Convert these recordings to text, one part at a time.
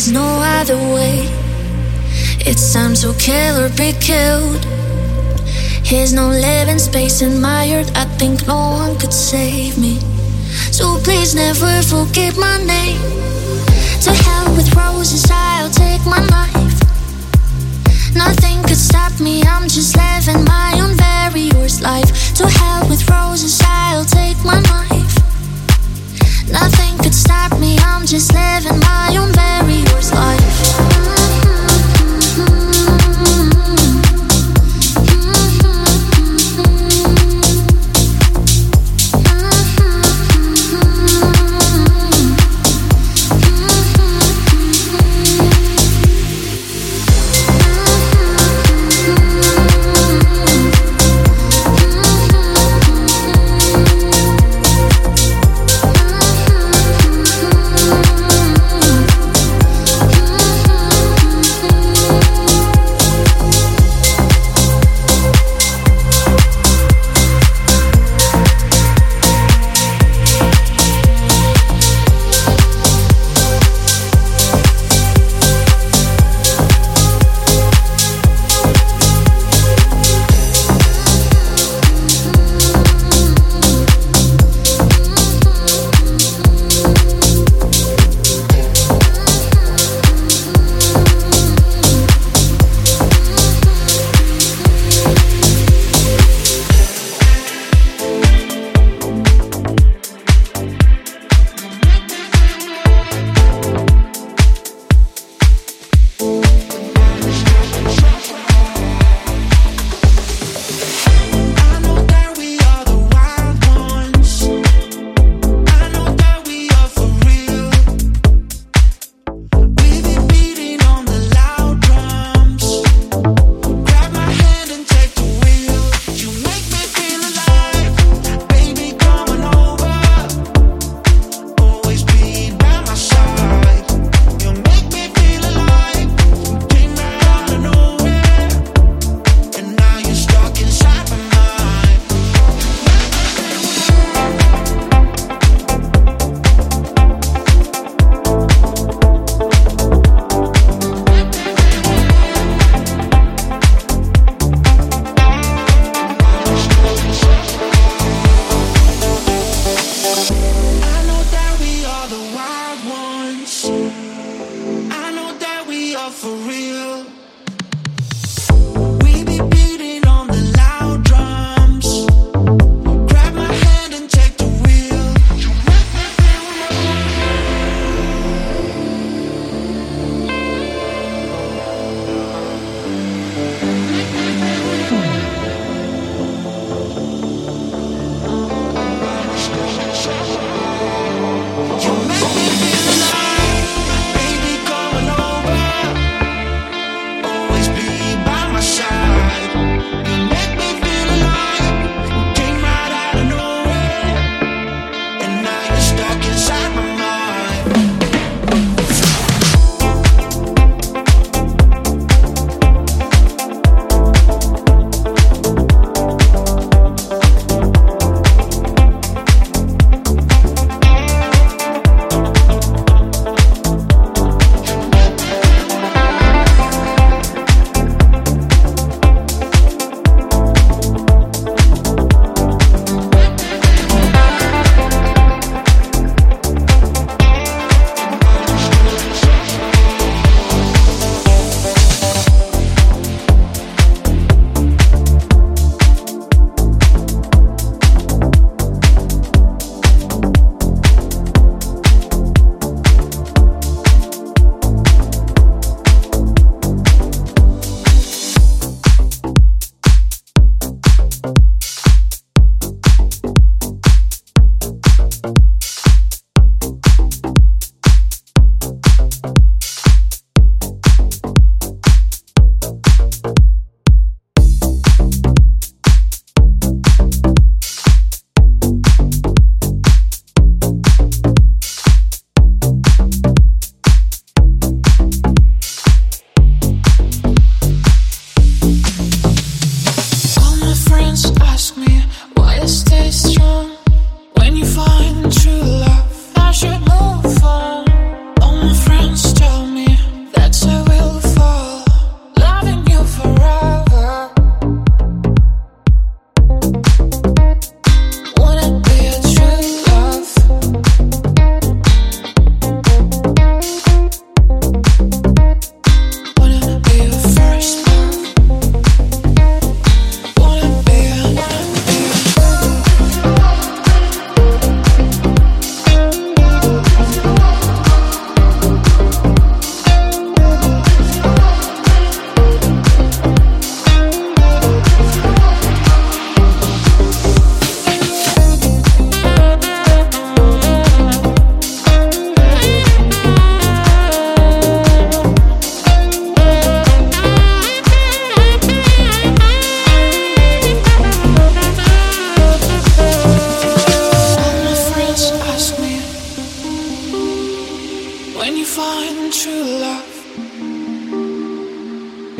Here's no other way. It's time to kill or be killed. There's no living space in my hurt, I think no one could save me. So please never forget my name. To hell with roses, I'll take my life. Nothing could stop me, I'm just living my own very worst life. To hell with roses, I'll take my life. Nothing could stop me, I'm just living my own very worst life.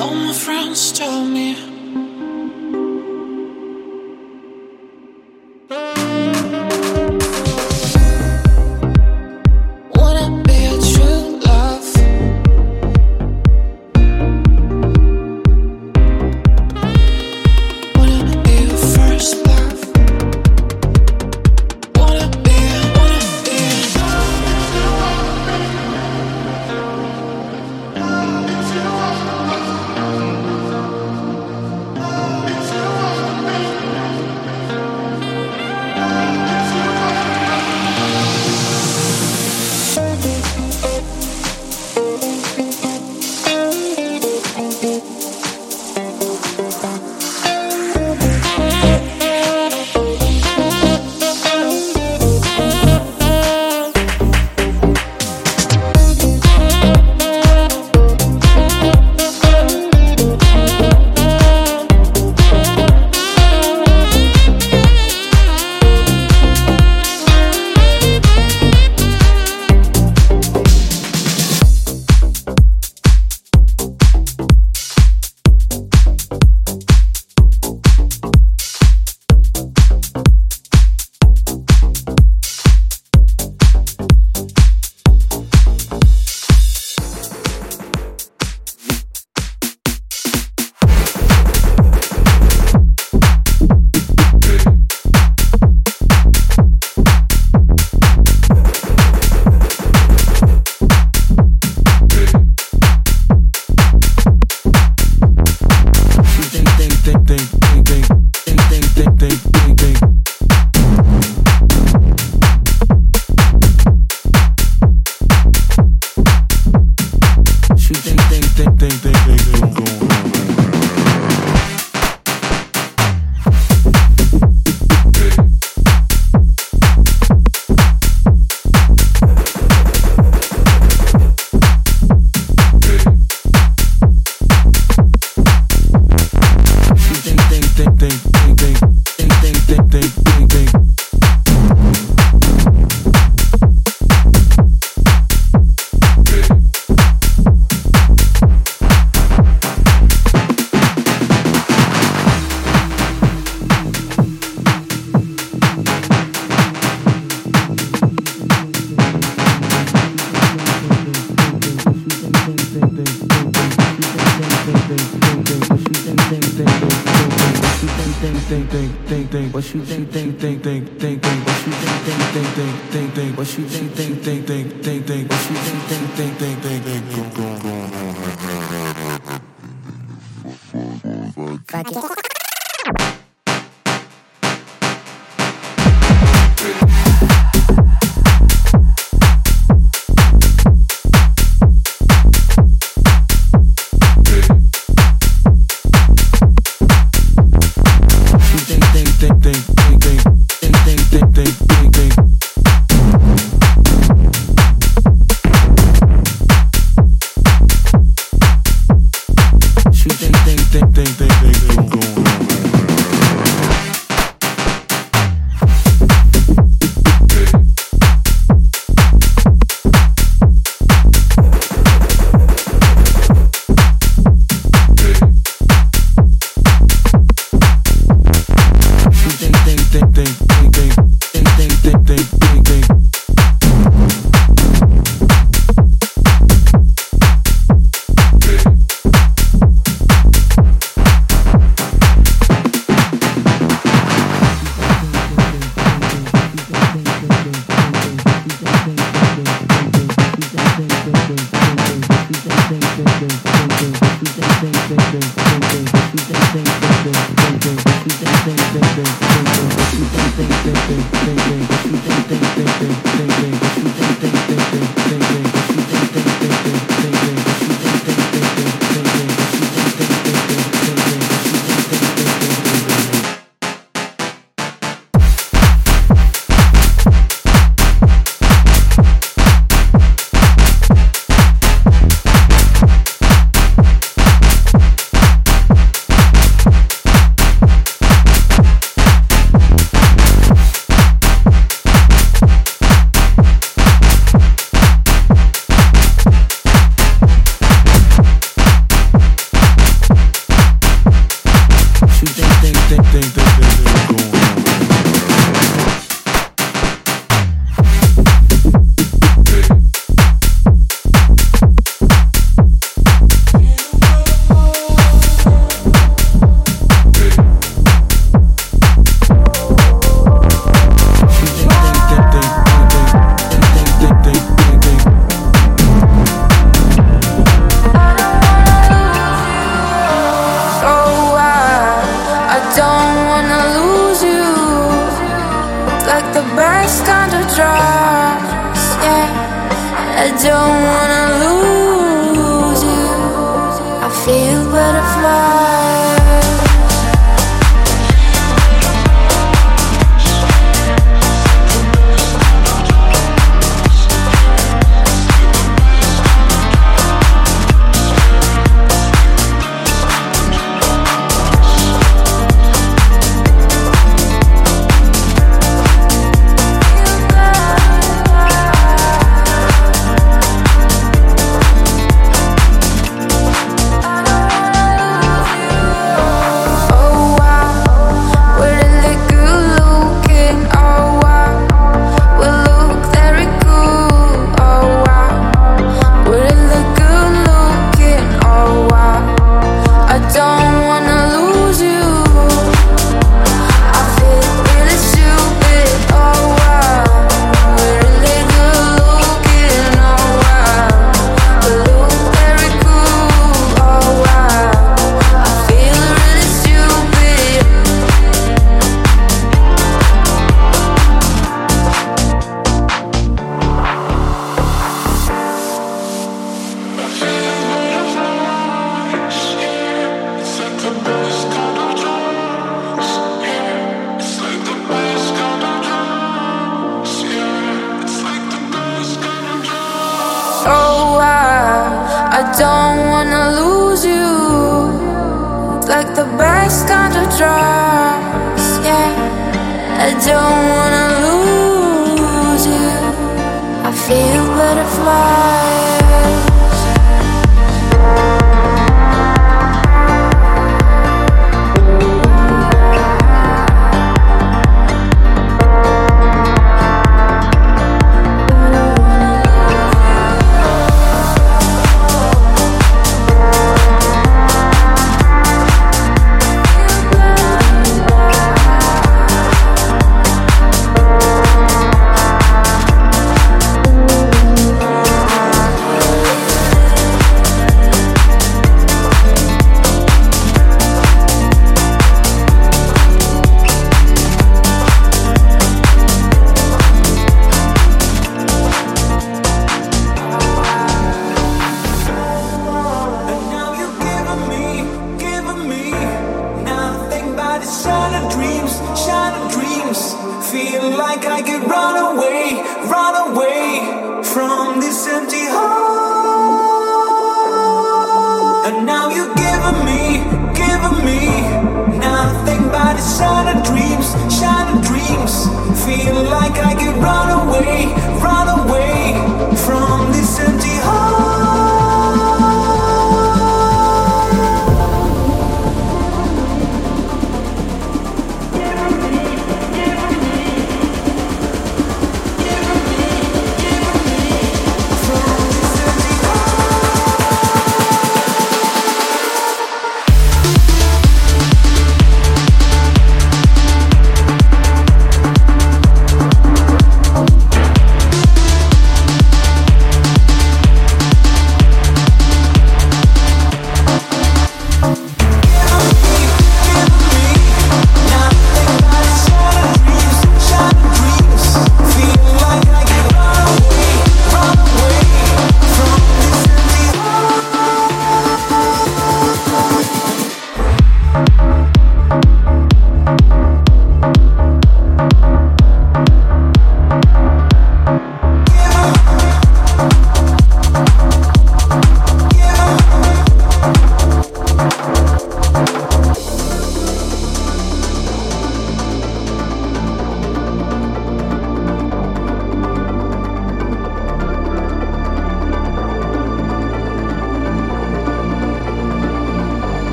All my friends tell me think, think, think, think,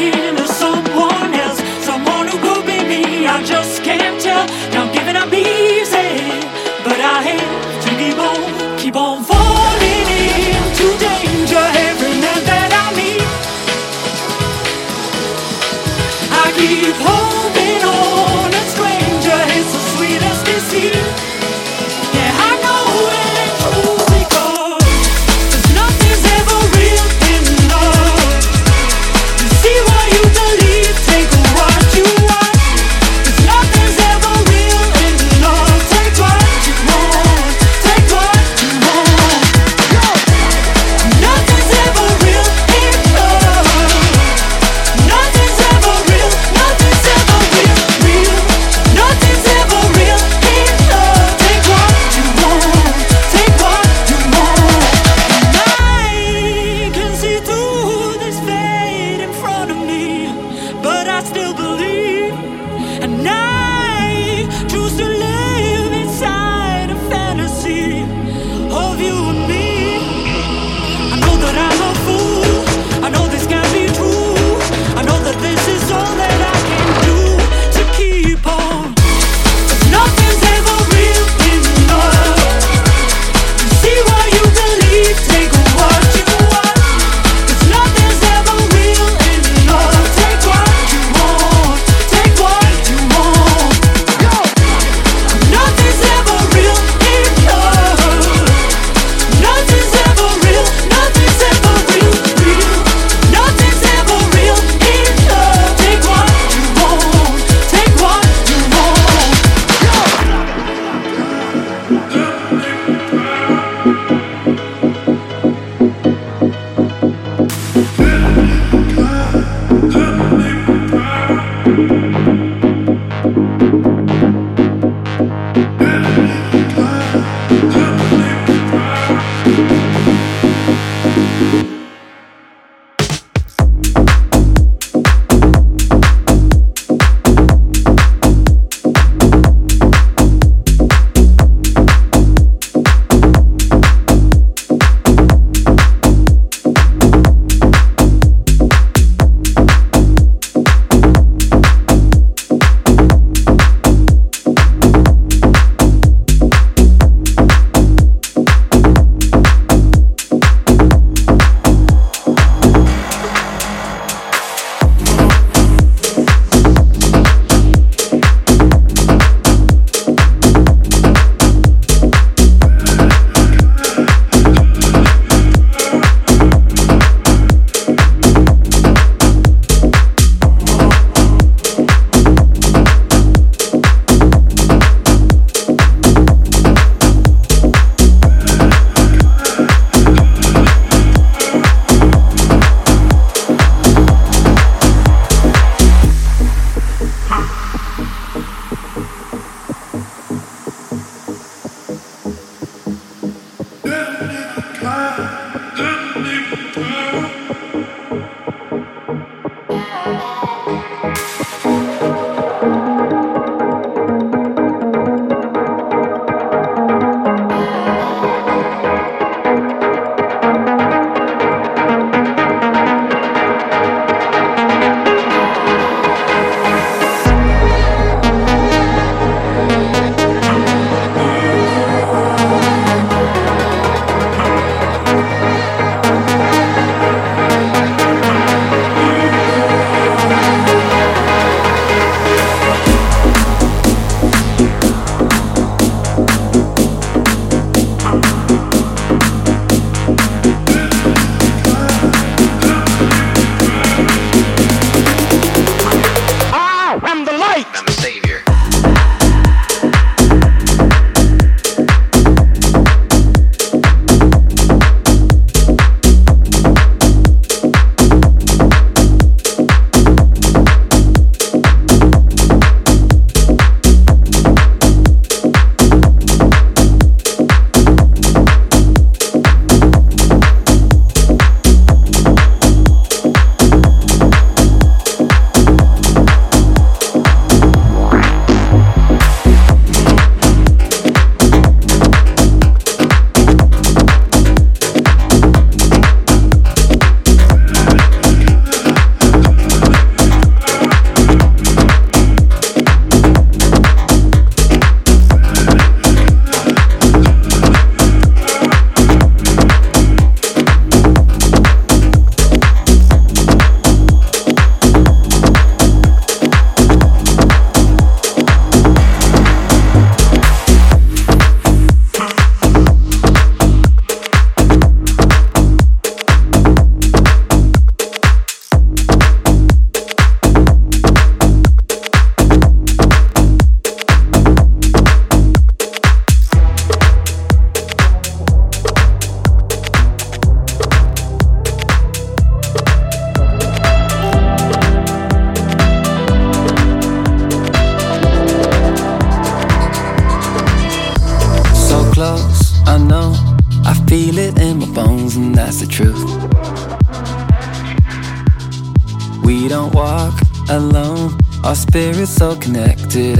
you.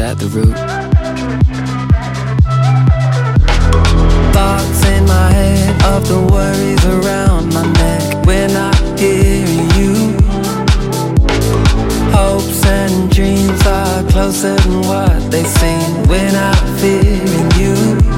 At the root. Thoughts in my head of the worries around my neck. We're not hearing you. Hopes and dreams are closer than what they seem. We're not fearing you.